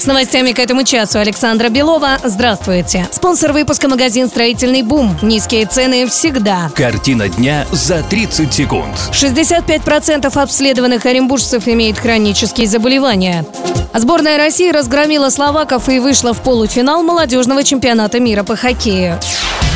С новостями к этому часу Александра Белова. Здравствуйте. Спонсор выпуска магазин «Строительный бум». Низкие цены всегда. Картина дня за 30 секунд. 65% обследованных оренбуржцев имеют хронические заболевания. Сборная России разгромила словаков и вышла в полуфинал молодежного чемпионата мира по хоккею.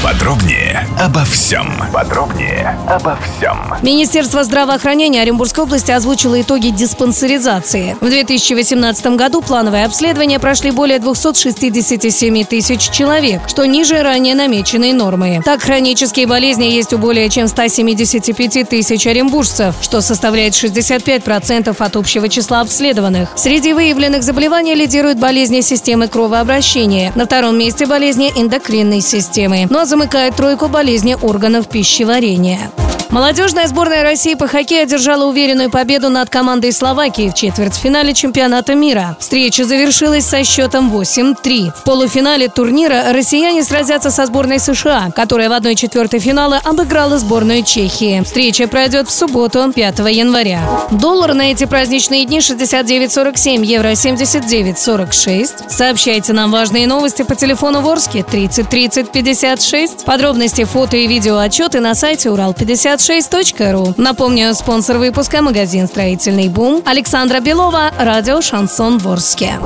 Подробнее обо всем. Подробнее обо всем. Министерство здравоохранения Оренбургской области озвучило итоги диспансеризации. В 2018 году плановые обследования прошли более 267 тысяч человек, что ниже ранее намеченной нормы. Так, хронические болезни есть у более чем 175 тысяч оренбуржцев, что составляет 65% от общего числа обследованных. Среди выявленных заболеваний лидируют болезни системы кровообращения. На втором месте болезни эндокринной системы. Ну а замыкает тройку болезни органов пищеварения. Молодежная сборная России по хоккею одержала уверенную победу над командой Словакии в четвертьфинале чемпионата мира. Встреча завершилась со счетом 8-3. В полуфинале турнира россияне сразятся со сборной США, которая в 1-4 финала обыграла сборную Чехии. Встреча пройдет в субботу, 5 января. Доллар на эти праздничные дни 69.47, евро 79.46. Сообщайте нам важные новости по телефону Ворске 30 30 56. Подробности, фото и видео отчеты на сайте урал56.ру. Напомню, спонсор выпуска магазин «Строительный бум» Александра Белова, радио «Шансон Ворске».